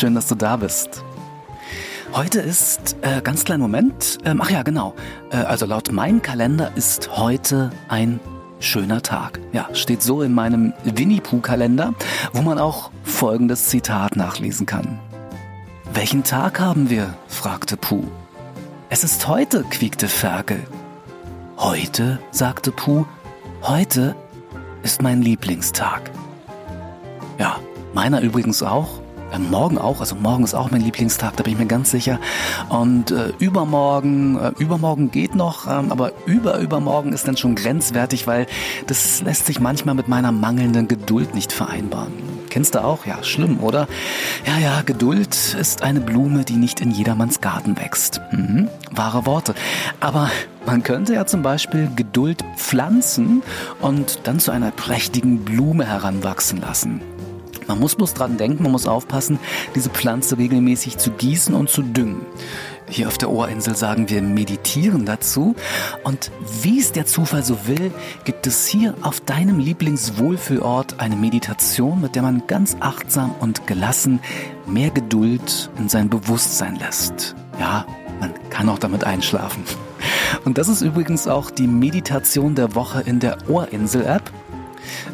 Schön, dass du da bist. Heute ist, äh, ganz kleinen Moment, ähm, ach ja, genau. Äh, also laut meinem Kalender ist heute ein schöner Tag. Ja, steht so in meinem Winnie Pooh Kalender, wo man auch folgendes Zitat nachlesen kann. Welchen Tag haben wir? fragte Pooh. Es ist heute, quiekte Ferkel. Heute, sagte Pooh, heute ist mein Lieblingstag. Ja, meiner übrigens auch. Morgen auch, also morgen ist auch mein Lieblingstag, da bin ich mir ganz sicher. Und äh, übermorgen, äh, übermorgen geht noch, ähm, aber über übermorgen ist dann schon grenzwertig, weil das lässt sich manchmal mit meiner mangelnden Geduld nicht vereinbaren. Kennst du auch? Ja, schlimm, oder? Ja, ja, Geduld ist eine Blume, die nicht in jedermanns Garten wächst. Mhm, wahre Worte. Aber man könnte ja zum Beispiel Geduld pflanzen und dann zu einer prächtigen Blume heranwachsen lassen. Man muss bloß dran denken, man muss aufpassen, diese Pflanze regelmäßig zu gießen und zu düngen. Hier auf der Ohrinsel sagen wir meditieren dazu. Und wie es der Zufall so will, gibt es hier auf deinem Lieblingswohlfühlort eine Meditation, mit der man ganz achtsam und gelassen mehr Geduld in sein Bewusstsein lässt. Ja, man kann auch damit einschlafen. Und das ist übrigens auch die Meditation der Woche in der Ohrinsel-App.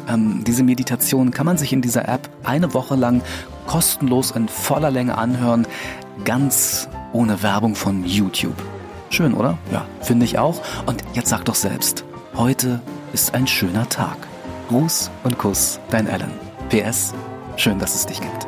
Ähm, diese Meditation kann man sich in dieser App eine Woche lang kostenlos in voller Länge anhören, ganz ohne Werbung von YouTube. Schön, oder? Ja, finde ich auch. Und jetzt sag doch selbst, heute ist ein schöner Tag. Gruß und Kuss, dein Alan. PS, schön, dass es dich gibt.